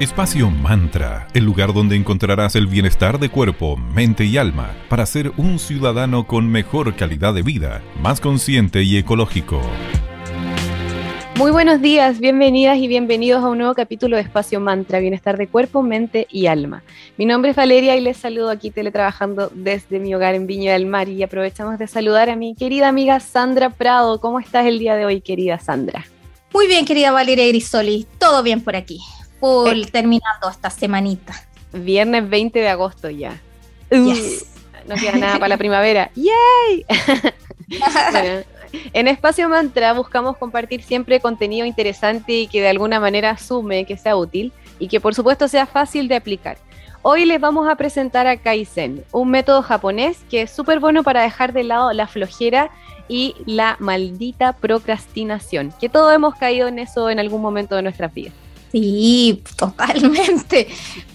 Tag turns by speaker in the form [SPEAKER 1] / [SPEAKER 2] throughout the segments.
[SPEAKER 1] Espacio Mantra, el lugar donde encontrarás el bienestar de cuerpo, mente y alma para ser un ciudadano con mejor calidad de vida, más consciente y ecológico.
[SPEAKER 2] Muy buenos días, bienvenidas y bienvenidos a un nuevo capítulo de Espacio Mantra, bienestar de cuerpo, mente y alma. Mi nombre es Valeria y les saludo aquí teletrabajando desde mi hogar en Viña del Mar y aprovechamos de saludar a mi querida amiga Sandra Prado. ¿Cómo estás el día de hoy, querida Sandra?
[SPEAKER 3] Muy bien, querida Valeria Grisoli, todo bien por aquí terminando esta semanita.
[SPEAKER 2] Viernes 20 de agosto ya.
[SPEAKER 3] Yes.
[SPEAKER 2] no queda nada para la primavera. ¡Yay! en Espacio Mantra buscamos compartir siempre contenido interesante y que de alguna manera sume, que sea útil y que por supuesto sea fácil de aplicar. Hoy les vamos a presentar a Kaizen, un método japonés que es súper bueno para dejar de lado la flojera y la maldita procrastinación, que todos hemos caído en eso en algún momento de nuestras vidas.
[SPEAKER 3] Sí, totalmente.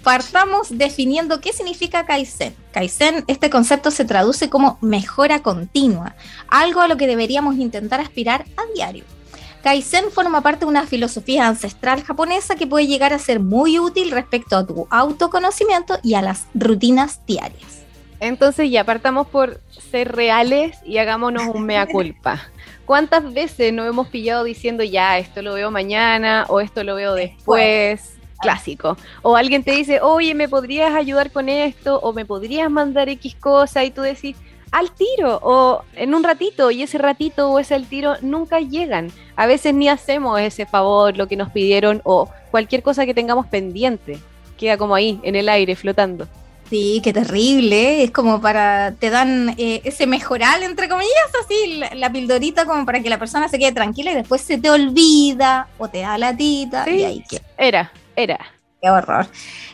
[SPEAKER 3] Partamos definiendo qué significa Kaizen. Kaizen, este concepto se traduce como mejora continua, algo a lo que deberíamos intentar aspirar a diario. Kaizen forma parte de una filosofía ancestral japonesa que puede llegar a ser muy útil respecto a tu autoconocimiento y a las rutinas diarias.
[SPEAKER 2] Entonces ya partamos por ser reales y hagámonos un mea culpa. ¿Cuántas veces nos hemos pillado diciendo ya, esto lo veo mañana o esto lo veo después? Clásico. O alguien te dice, oye, ¿me podrías ayudar con esto? O ¿me podrías mandar X cosa? Y tú decís, al tiro o en un ratito y ese ratito o ese al tiro nunca llegan. A veces ni hacemos ese favor, lo que nos pidieron o cualquier cosa que tengamos pendiente. Queda como ahí, en el aire, flotando.
[SPEAKER 3] Sí, qué terrible. Es como para, te dan eh, ese mejoral, entre comillas, así, la, pildorita como para que la persona se quede tranquila y después se te olvida o te da la tita. y ahí que...
[SPEAKER 2] Era, era.
[SPEAKER 3] Qué horror.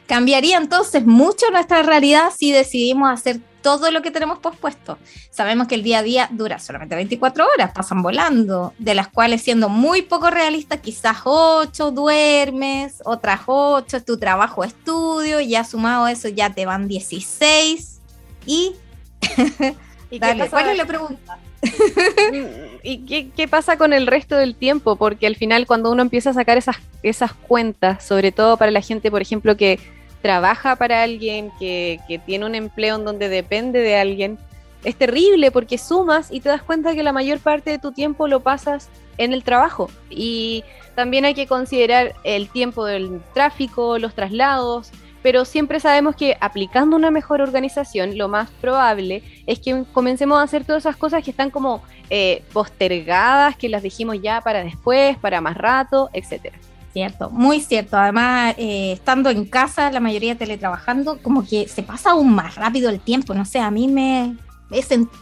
[SPEAKER 3] Cambiaría entonces mucho nuestra realidad si decidimos hacer todo lo que tenemos pospuesto. Sabemos que el día a día dura solamente 24 horas, pasan volando, de las cuales siendo muy poco realistas, quizás 8 duermes, otras 8 es tu trabajo estudio, ya sumado eso ya te van 16 y...
[SPEAKER 2] ¿Y Dale, ¿cuál es la pregunta? ¿Y qué, pasa con el resto del tiempo? Porque al final cuando uno empieza a sacar esas, esas cuentas, sobre todo para la gente, por ejemplo, que trabaja para alguien, que, tiene un empleo en donde depende de alguien, es terrible porque sumas y te das cuenta que la mayor parte de tu tiempo lo pasas en el trabajo. Y también hay que considerar el tiempo del tráfico, los traslados, pero siempre sabemos que aplicando una mejor organización, lo más probable es que comencemos a hacer todas esas cosas que están como eh, postergadas, que las dijimos ya para después, para más rato, etcétera.
[SPEAKER 3] Cierto, muy cierto. Además, eh, estando en casa, la mayoría teletrabajando, como que se pasa aún más rápido el tiempo. No sé, a mí me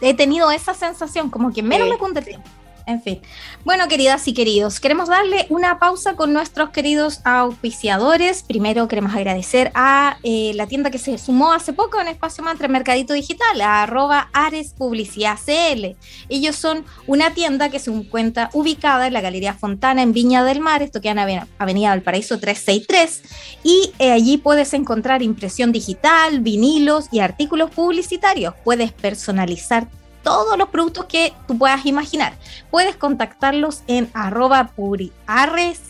[SPEAKER 3] he, tenido esa sensación, como que menos me cunde el tiempo. En fin. Bueno, queridas y queridos, queremos darle una pausa con nuestros queridos auspiciadores. Primero queremos agradecer a eh, la tienda que se sumó hace poco en Espacio Mantra Mercadito Digital, a arroba Ares Publicidad CL. Ellos son una tienda que se encuentra ubicada en la Galería Fontana en Viña del Mar, esto que en Avenida del Paraíso 363, y eh, allí puedes encontrar impresión digital, vinilos y artículos publicitarios. Puedes personalizar todos los productos que tú puedas imaginar. Puedes contactarlos en arroba ares,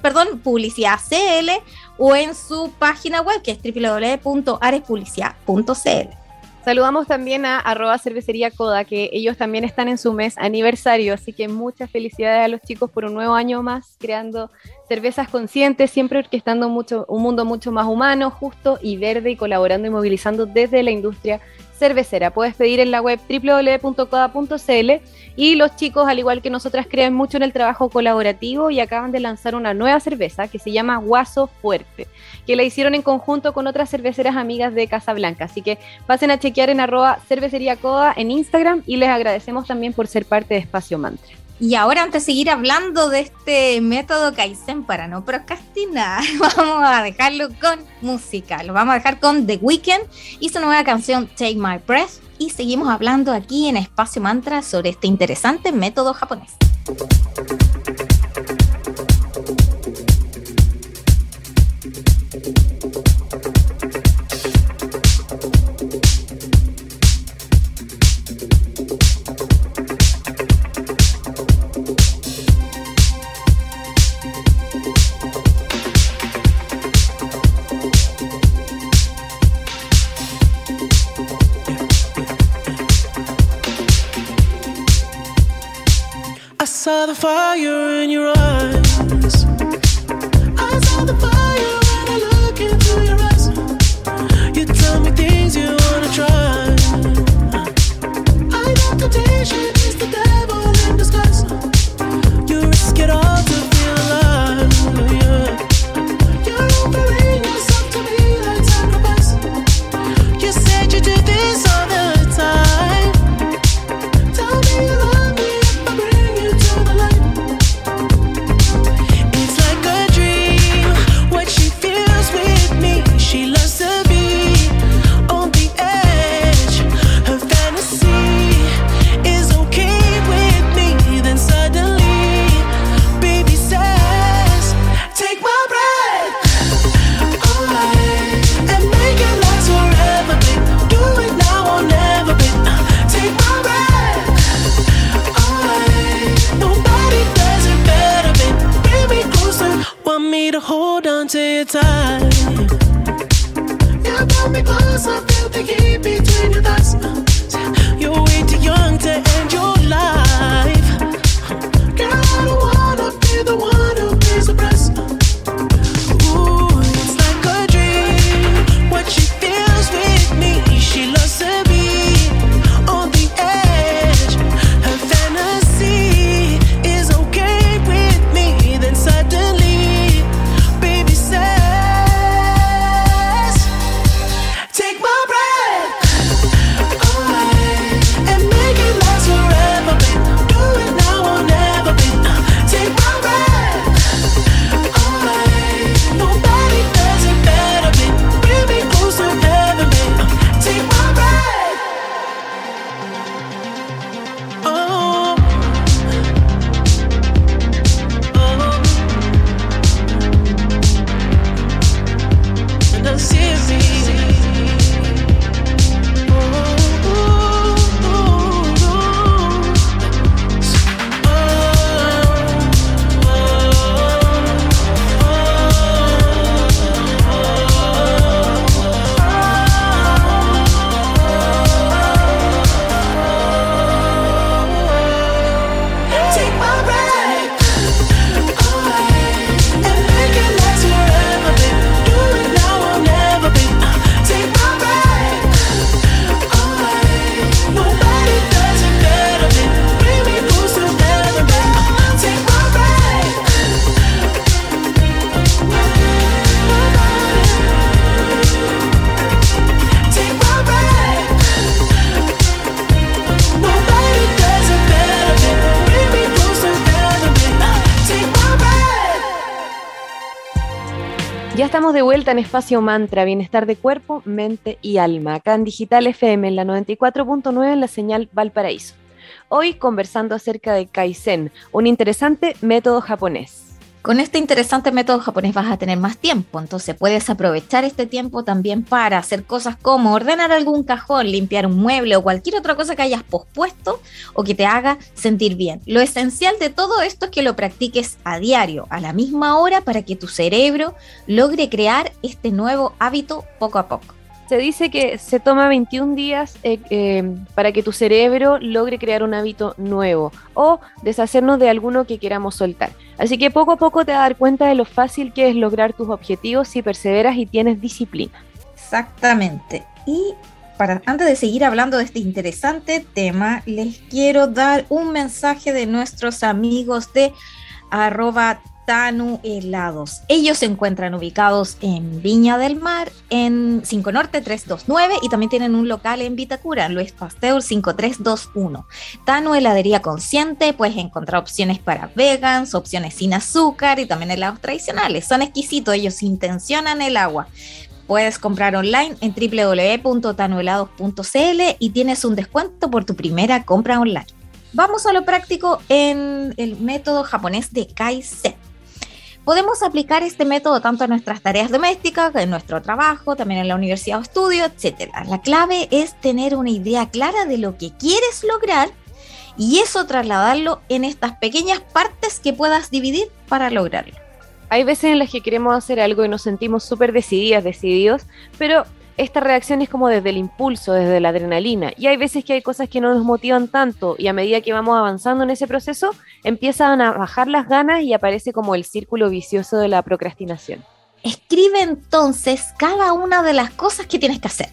[SPEAKER 3] perdón, publicidad CL o en su página web que es www.arespublicidad.cl.
[SPEAKER 2] Saludamos también a arroba cervecería Coda, que ellos también están en su mes aniversario, así que muchas felicidades a los chicos por un nuevo año más, creando cervezas conscientes, siempre orquestando mucho, un mundo mucho más humano, justo y verde y colaborando y movilizando desde la industria cervecera. Puedes pedir en la web www.coda.cl y los chicos, al igual que nosotras, creen mucho en el trabajo colaborativo y acaban de lanzar una nueva cerveza que se llama Guaso Fuerte, que la hicieron en conjunto con otras cerveceras amigas de Casablanca. Así que pasen a chequear en arroba cervecería Coda en Instagram y les agradecemos también por ser parte de Espacio Mantra.
[SPEAKER 3] Y ahora, antes de seguir hablando de este método Kaizen para no procrastinar, vamos a dejarlo con música. Lo vamos a dejar con The Weeknd y su nueva canción Take My Breath. Y seguimos hablando aquí en Espacio Mantra sobre este interesante método japonés.
[SPEAKER 4] Saw the fire in your eyes. I saw the fire when I look into your eyes. You tell me things you wanna try. I know temptation is the devil in disguise. You risk it all to feel alive. Yeah. You're offering yourself to me like sacrifice. You said you do this all
[SPEAKER 2] en Espacio Mantra, bienestar de cuerpo, mente y alma, acá en Digital FM en la 94.9 en la señal Valparaíso. Hoy conversando acerca de Kaizen, un interesante método japonés.
[SPEAKER 3] Con este interesante método japonés vas a tener más tiempo, entonces puedes aprovechar este tiempo también para hacer cosas como ordenar algún cajón, limpiar un mueble o cualquier otra cosa que hayas pospuesto o que te haga sentir bien. Lo esencial de todo esto es que lo practiques a diario, a la misma hora, para que tu cerebro logre crear este nuevo hábito poco a poco.
[SPEAKER 2] Se dice que se toma 21 días eh, eh, para que tu cerebro logre crear un hábito nuevo o deshacernos de alguno que queramos soltar. Así que poco a poco te vas a dar cuenta de lo fácil que es lograr tus objetivos si perseveras y tienes disciplina.
[SPEAKER 3] Exactamente. Y para, antes de seguir hablando de este interesante tema, les quiero dar un mensaje de nuestros amigos de arroba Tanu Helados. Ellos se encuentran ubicados en Viña del Mar, en 5 Norte 329 y también tienen un local en Vitacura, Luis Pasteur 5321. Tanu Heladería Consciente, puedes encontrar opciones para vegans, opciones sin azúcar y también helados tradicionales. Son exquisitos, ellos intencionan el agua. Puedes comprar online en www.tanuhelados.cl y tienes un descuento por tu primera compra online. Vamos a lo práctico en el método japonés de Kaizen. Podemos aplicar este método tanto en nuestras tareas domésticas, en nuestro trabajo, también en la universidad o estudio, etc. La clave es tener una idea clara de lo que quieres lograr y eso trasladarlo en estas pequeñas partes que puedas dividir para lograrlo.
[SPEAKER 2] Hay veces en las que queremos hacer algo y nos sentimos súper decididas, decididos, pero
[SPEAKER 5] esta reacción es como desde el impulso, desde la adrenalina. Y hay veces que hay cosas que no nos motivan tanto y a medida que vamos avanzando en ese proceso, empiezan a bajar las ganas y aparece como el círculo vicioso de la procrastinación.
[SPEAKER 3] Escribe entonces cada una de las cosas que tienes que hacer.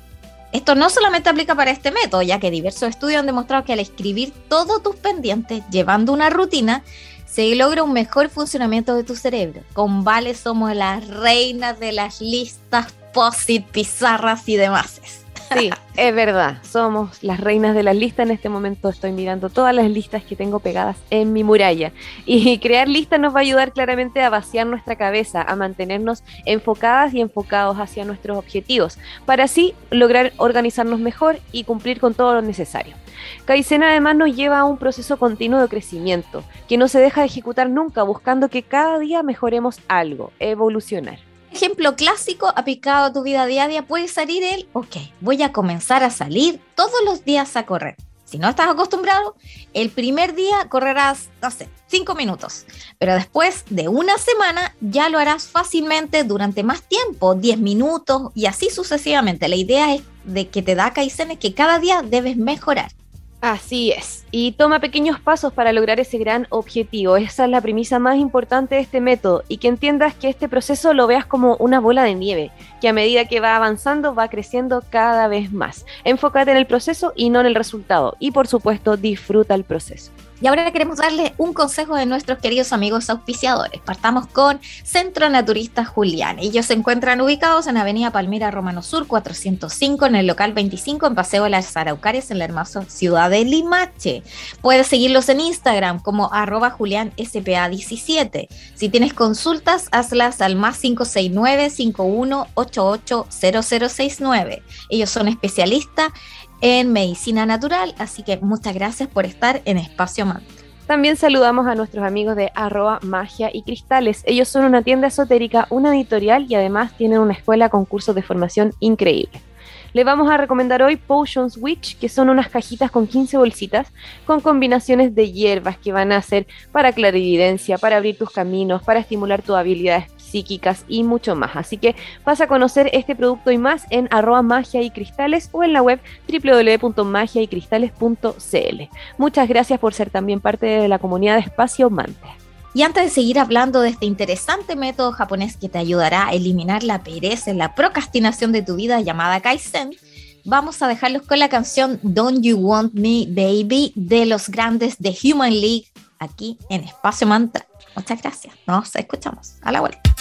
[SPEAKER 3] Esto no solamente aplica para este método, ya que diversos estudios han demostrado que al escribir todos tus pendientes llevando una rutina, se logra un mejor funcionamiento de tu cerebro. Con Vale somos las reinas de las listas posit, pizarras y demás.
[SPEAKER 5] Sí, es verdad, somos las reinas de las listas. En este momento estoy mirando todas las listas que tengo pegadas en mi muralla. Y crear listas nos va a ayudar claramente a vaciar nuestra cabeza, a mantenernos enfocadas y enfocados hacia nuestros objetivos, para así lograr organizarnos mejor y cumplir con todo lo necesario. Kaizen además nos lleva a un proceso continuo de crecimiento, que no se deja de ejecutar nunca, buscando que cada día mejoremos algo, evolucionar
[SPEAKER 3] ejemplo clásico aplicado a tu vida diaria puede salir el, ok, voy a comenzar a salir todos los días a correr. Si no estás acostumbrado, el primer día correrás, no sé, 5 minutos, pero después de una semana ya lo harás fácilmente durante más tiempo, 10 minutos y así sucesivamente. La idea es de que te da Kaizen es que cada día debes mejorar.
[SPEAKER 5] Así es, y toma pequeños pasos para lograr ese gran objetivo. Esa es la premisa más importante de este método y que entiendas que este proceso lo veas como una bola de nieve, que a medida que va avanzando va creciendo cada vez más. Enfócate en el proceso y no en el resultado y por supuesto disfruta el proceso.
[SPEAKER 3] Y ahora queremos darle un consejo de nuestros queridos amigos auspiciadores. Partamos con Centro Naturista Julián. Ellos se encuentran ubicados en Avenida Palmira Romano Sur 405 en el local 25 en Paseo de las Araucarias en la hermosa ciudad de Limache. Puedes seguirlos en Instagram como arroba julianspa17. Si tienes consultas, hazlas al más 569 5188 0069. Ellos son especialistas en medicina natural. Así que muchas gracias por estar en Espacio Mantra.
[SPEAKER 5] También saludamos a nuestros amigos de arroba magia y cristales. Ellos son una tienda esotérica, una editorial y además tienen una escuela con cursos de formación increíble. Le vamos a recomendar hoy Potions Witch, que son unas cajitas con 15 bolsitas con combinaciones de hierbas que van a ser para clarividencia, para abrir tus caminos, para estimular tus habilidades psíquicas y mucho más. Así que vas a conocer este producto y más en arroba magia y cristales o en la web www.magiaycristales.cl. Muchas gracias por ser también parte de la comunidad de Espacio Mantra.
[SPEAKER 3] Y antes de seguir hablando de este interesante método japonés que te ayudará a eliminar la pereza, la procrastinación de tu vida llamada Kaizen, vamos a dejarlos con la canción Don't You Want Me Baby de los grandes de Human League aquí en Espacio Mantra. Muchas gracias. Nos escuchamos. A la vuelta.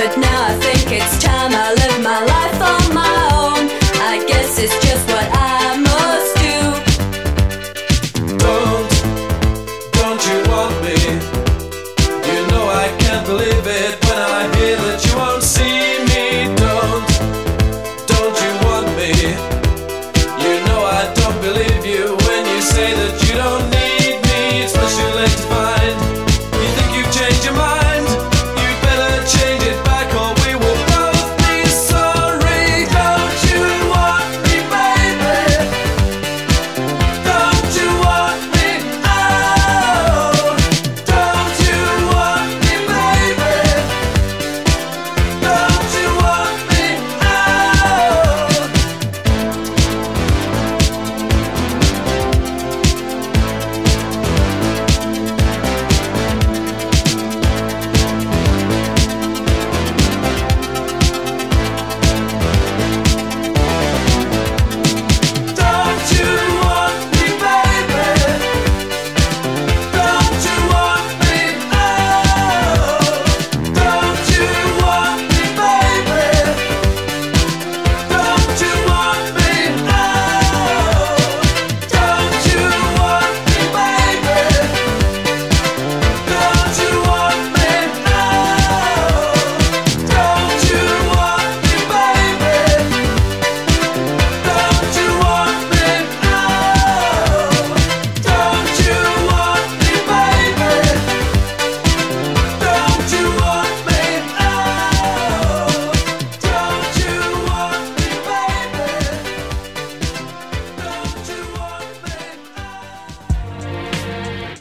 [SPEAKER 6] It's time I live my life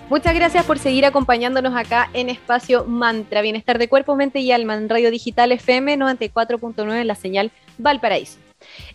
[SPEAKER 2] Muchas gracias por seguir acompañándonos acá en Espacio Mantra, Bienestar de Cuerpo, Mente y Alma, en Radio Digital FM 94.9 en la señal Valparaíso.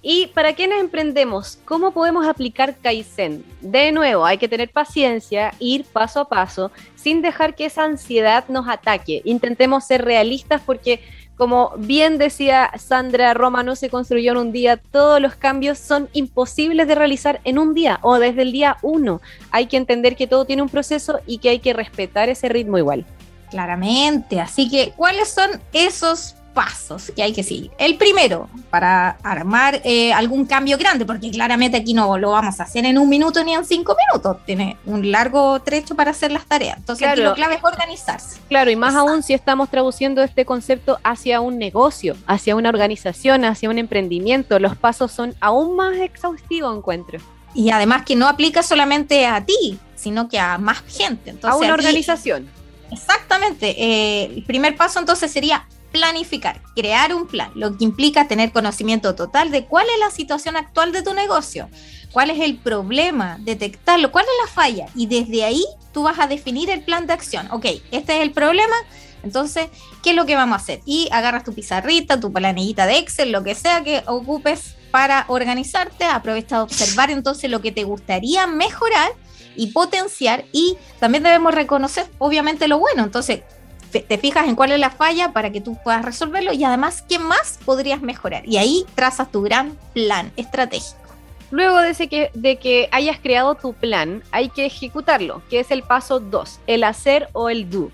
[SPEAKER 2] Y para quienes emprendemos, ¿cómo podemos aplicar Kaizen? De nuevo, hay que tener paciencia, ir paso a paso, sin dejar que esa ansiedad nos ataque. Intentemos ser realistas porque como bien decía Sandra Roma, no se construyó en un día, todos los cambios son imposibles de realizar en un día o desde el día uno. Hay que entender que todo tiene un proceso y que hay que respetar ese ritmo igual.
[SPEAKER 3] Claramente, así que ¿cuáles son esos pasos que hay que seguir. El primero, para armar eh, algún cambio grande, porque claramente aquí no lo vamos a hacer en un minuto ni en cinco minutos, tiene un largo trecho para hacer las tareas. Entonces aquí lo clave es organizarse.
[SPEAKER 2] Claro, y más aún si estamos traduciendo este concepto hacia un negocio, hacia una organización, hacia un emprendimiento, los pasos son aún más exhaustivos, encuentro.
[SPEAKER 3] Y además que no aplica solamente a ti, sino que a más gente.
[SPEAKER 2] Entonces, a una organización.
[SPEAKER 3] Exactamente. Eh, el primer paso entonces sería planificar, crear un plan, lo que implica tener conocimiento total de cuál es la situación actual de tu negocio, cuál es el problema, detectarlo, cuál es la falla y desde ahí tú vas a definir el plan de acción. Ok, este es el problema, entonces, ¿qué es lo que vamos a hacer? Y agarras tu pizarrita, tu planillita de Excel, lo que sea que ocupes para organizarte, aprovecha de observar entonces lo que te gustaría mejorar y potenciar y también debemos reconocer obviamente lo bueno. Entonces, te fijas en cuál es la falla para que tú puedas resolverlo y además qué más podrías mejorar. Y ahí trazas tu gran plan estratégico.
[SPEAKER 2] Luego de, que, de que hayas creado tu plan, hay que ejecutarlo, que es el paso 2, el hacer o el do.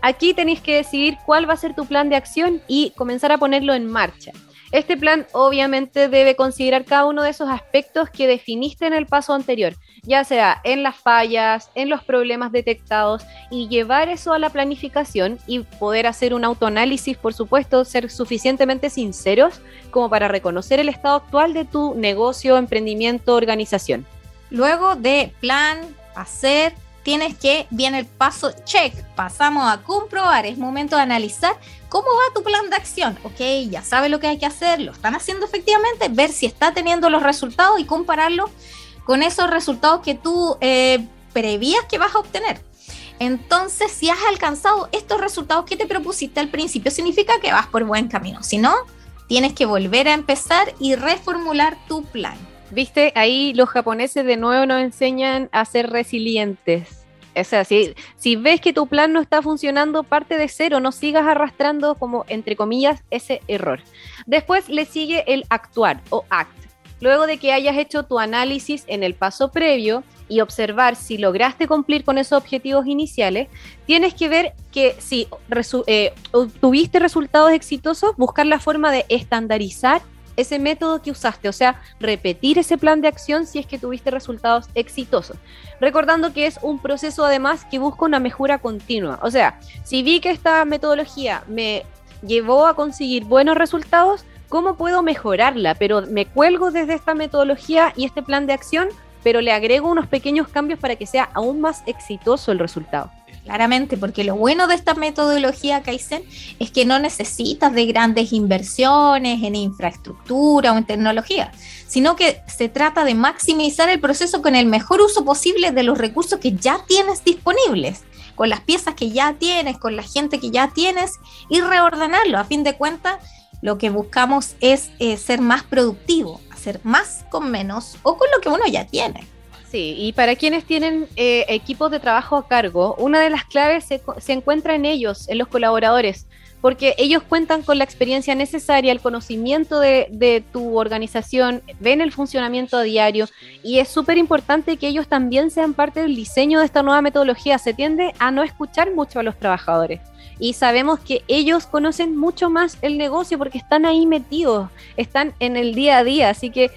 [SPEAKER 2] Aquí tenéis que decidir cuál va a ser tu plan de acción y comenzar a ponerlo en marcha. Este plan obviamente debe considerar cada uno de esos aspectos que definiste en el paso anterior, ya sea en las fallas, en los problemas detectados y llevar eso a la planificación y poder hacer un autoanálisis, por supuesto, ser suficientemente sinceros como para reconocer el estado actual de tu negocio, emprendimiento, organización.
[SPEAKER 3] Luego de plan, hacer, tienes que, viene el paso check, pasamos a comprobar, es momento de analizar cómo va tu plan de acción, ok, ya sabes lo que hay que hacer, lo están haciendo efectivamente, ver si está teniendo los resultados y compararlo con esos resultados que tú eh, prevías que vas a obtener. Entonces, si has alcanzado estos resultados que te propusiste al principio, significa que vas por buen camino. Si no, tienes que volver a empezar y reformular tu plan.
[SPEAKER 2] Viste, ahí los japoneses de nuevo nos enseñan a ser resilientes. O sea, si, ves que tu plan no está funcionando, parte de cero, no sigas arrastrando como, entre comillas, ese error. Después le sigue el actuar o act. Luego de que hayas hecho tu análisis en el paso previo y observar si lograste cumplir con esos objetivos iniciales, tienes que ver que si eh, tuviste resultados exitosos, buscar la forma de estandarizar ese método que usaste, o sea, repetir ese plan de acción si es que tuviste resultados exitosos. Recordando que es un proceso además que busca una mejora continua. O sea, si vi que esta metodología me llevó a conseguir buenos resultados, ¿cómo puedo mejorarla? Pero me cuelgo desde esta metodología y este plan de acción, pero le agrego unos pequeños cambios para que sea aún más exitoso el resultado.
[SPEAKER 3] Claramente, porque lo bueno de esta metodología Kaizen es que no necesitas de grandes inversiones en infraestructura o en tecnología, sino que se trata de maximizar el proceso con el mejor uso posible de los recursos que ya tienes disponibles, con las piezas que ya tienes, con la gente que ya tienes y reordenarlo. A fin de cuentas, lo que buscamos es eh, ser más productivo, hacer más con menos o con lo que uno ya tiene.
[SPEAKER 2] Sí, y para quienes tienen eh, equipos de trabajo a cargo, una de las claves se, se, encuentra en ellos, en los colaboradores, porque ellos cuentan con la experiencia necesaria, el conocimiento de, de tu organización, ven el funcionamiento a diario y es súper importante que ellos también sean parte del diseño de esta nueva metodología. Se tiende a no escuchar mucho a los trabajadores y sabemos que ellos conocen mucho más el negocio porque están ahí metidos, están en el día a día, así que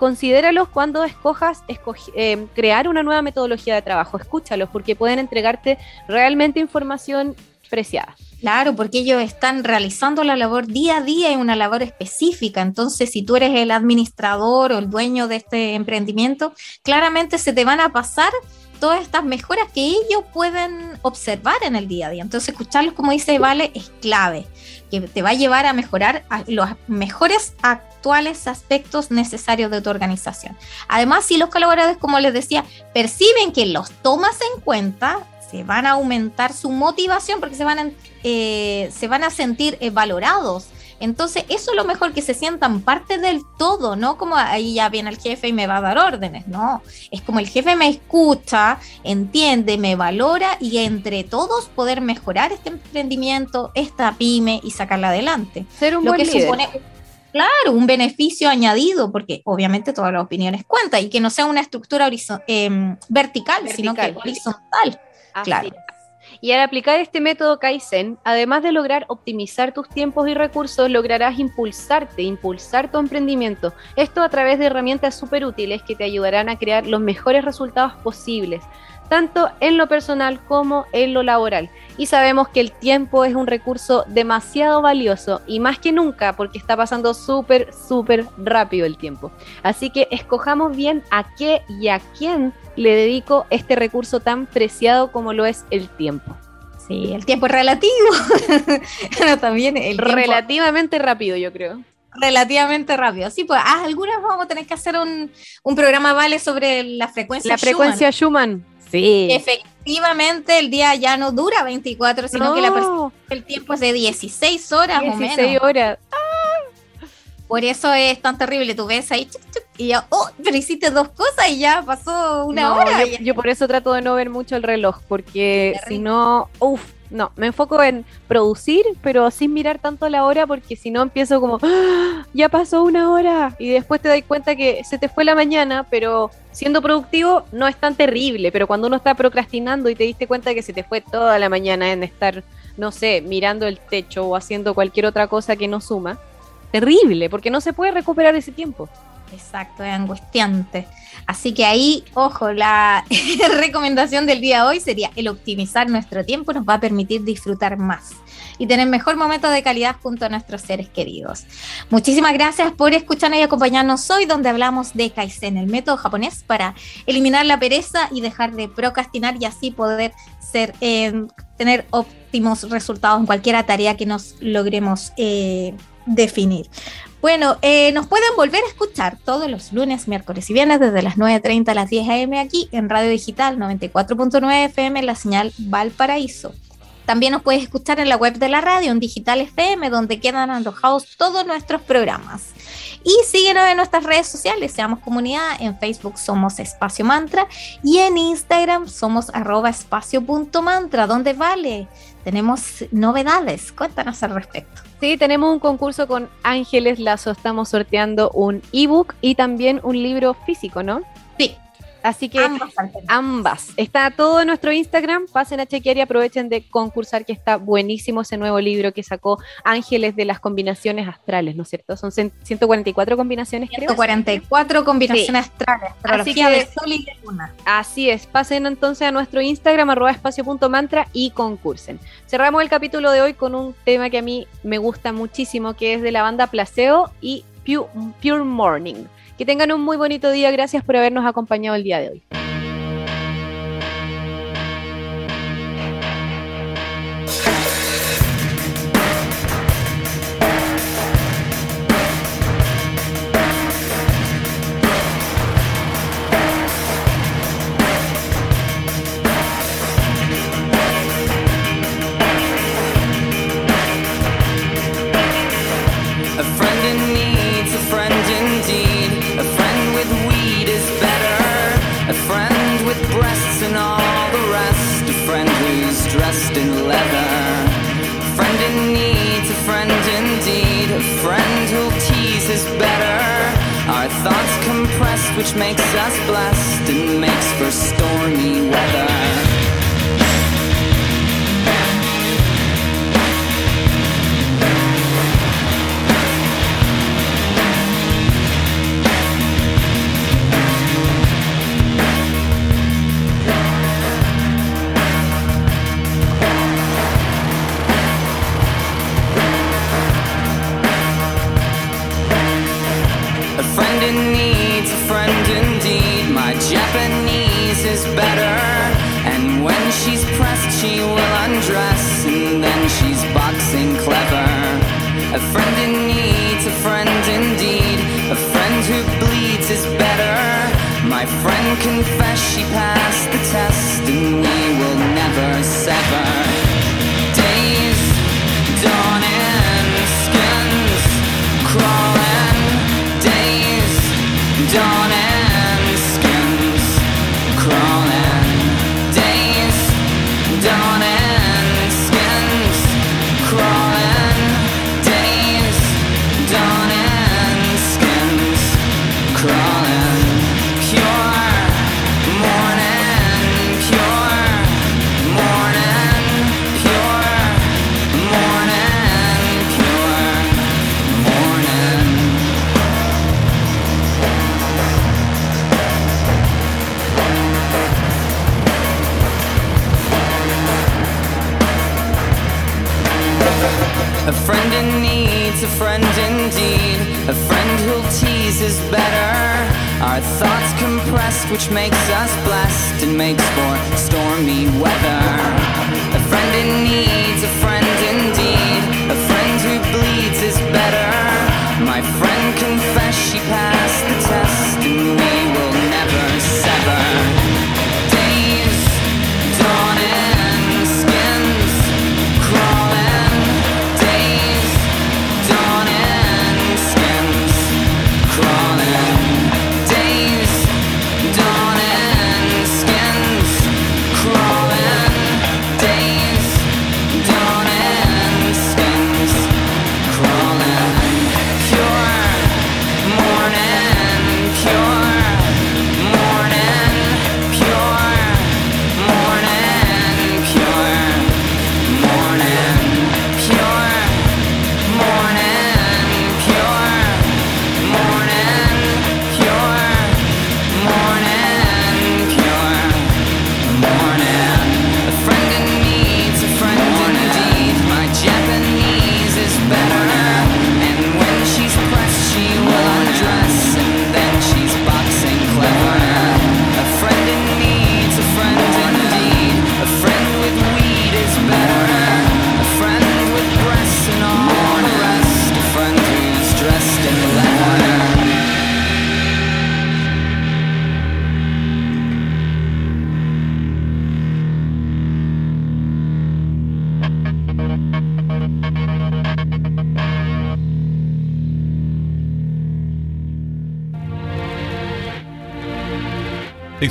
[SPEAKER 2] considéralos cuando escojas eh, crear una nueva metodología de trabajo. Escúchalos porque pueden entregarte realmente información preciada.
[SPEAKER 3] Claro, porque ellos están realizando la labor día a día en una labor específica. Entonces, si tú eres el administrador o el dueño de este emprendimiento, claramente se te van a pasar todas estas mejoras que ellos pueden observar en el día a día. Entonces, escucharlos, como dice Vale, es clave, que te va a llevar a mejorar los mejores actuales aspectos necesarios de tu organización. Además, si los colaboradores, como les decía, perciben que los tomas en cuenta, se van a aumentar su motivación porque se van a, eh, se van a sentir eh, valorados. Entonces, eso es lo mejor, que se sientan parte del todo, ¿no? Como ahí ya viene el jefe y me va a dar órdenes, no. Es como el jefe me escucha, entiende, me valora y entre todos poder mejorar este emprendimiento, esta pyme y sacarla adelante.
[SPEAKER 2] Ser un
[SPEAKER 3] lo
[SPEAKER 2] buen
[SPEAKER 3] que
[SPEAKER 2] líder.
[SPEAKER 3] supone Claro, un beneficio añadido, porque obviamente todas las opiniones cuentan y que no sea una estructura horizo- em, vertical, sino que
[SPEAKER 2] Vertical.
[SPEAKER 3] horizontal.
[SPEAKER 2] Así
[SPEAKER 3] Claro.
[SPEAKER 2] Y al aplicar este método Kaizen, además de lograr optimizar tus tiempos y recursos, lograrás impulsarte, impulsar tu emprendimiento. Esto a través de herramientas súper útiles que te ayudarán a crear los mejores resultados posibles, tanto en lo personal como en lo laboral. Y sabemos que el tiempo es un recurso demasiado valioso y más que nunca porque está pasando súper, súper rápido el tiempo. Así que escojamos bien a qué y a quién le dedico este recurso tan preciado como lo es el tiempo.
[SPEAKER 3] Sí, el tiempo es relativo. Pero también el tiempo
[SPEAKER 2] Relativamente rápido, yo creo.
[SPEAKER 3] relativamente rápido. Sí, pues ah, algunas vamos a tener que hacer un, un programa, ¿vale? Sobre la frecuencia
[SPEAKER 2] La frecuencia Schumann. Sí.
[SPEAKER 3] Efectivamente, el día ya no dura 24, sino que la
[SPEAKER 2] No,
[SPEAKER 3] del tiempo es de 16 horas o
[SPEAKER 2] 16
[SPEAKER 3] menos.
[SPEAKER 2] horas.
[SPEAKER 3] Por eso es tan terrible. Tú ves ahí chuc, chuc, y ya, oh, pero hiciste dos cosas y ya pasó una
[SPEAKER 2] No,
[SPEAKER 3] hora.
[SPEAKER 2] Yo, yo por eso trato de no ver mucho el reloj, porque si no, uff, no, me enfoco en producir, pero sin mirar tanto la hora, porque si no empiezo como, "Ah, ya pasó una hora, y después te das cuenta que se te fue la mañana, pero siendo productivo no es tan terrible, pero cuando uno está procrastinando y te diste cuenta que se te fue toda la mañana en estar, no sé, mirando el techo o haciendo cualquier otra cosa que no suma, terrible, porque no se puede recuperar ese tiempo.
[SPEAKER 3] Exacto, es angustiante. Así que ahí, ojo, la recomendación del día de hoy sería el optimizar nuestro tiempo nos va a permitir disfrutar más y tener mejor momento de calidad junto a nuestros seres queridos. Muchísimas gracias por escucharnos y acompañarnos hoy donde hablamos de Kaizen, el método japonés para eliminar la pereza y dejar de procrastinar y así poder eh, tener óptimos resultados en cualquier tarea que nos logremos eh, definir. Bueno, eh, nos pueden volver a escuchar todos los lunes, miércoles y viernes desde las 9.30 a las 10 a.m. aquí en Radio Digital 94.9 FM, la señal Valparaíso. También nos puedes escuchar en la web de la radio, en Digital FM, donde quedan alojados todos nuestros programas. Y síguenos en nuestras redes sociales, seamos comunidad. En Facebook somos Espacio Mantra y en Instagram somos arroba espacio.mantra, donde vale. Tenemos novedades, cuéntanos al respecto.
[SPEAKER 2] Sí, tenemos un concurso con Ángeles Lazo. Estamos sorteando un ebook y también un libro físico, ¿no?
[SPEAKER 3] Sí,
[SPEAKER 2] Así que
[SPEAKER 3] ambas.
[SPEAKER 2] Está todo en nuestro Instagram. Pasen a chequear y aprovechen de concursar, que está buenísimo ese nuevo libro que sacó Ángeles de las combinaciones astrales, ¿no es cierto? Son cien- 144 combinaciones, creo.
[SPEAKER 3] 144 combinaciones astrales, astrología
[SPEAKER 2] que-
[SPEAKER 3] de sol y de luna.
[SPEAKER 2] Así es, pasen entonces a nuestro Instagram, arroba espacio.mantra y concursen. Cerramos el capítulo de hoy con un tema que a mí me gusta muchísimo, que es de la banda Placeo y Pu- Pure Morning. Que tengan un muy bonito día, gracias por habernos acompañado el día de hoy.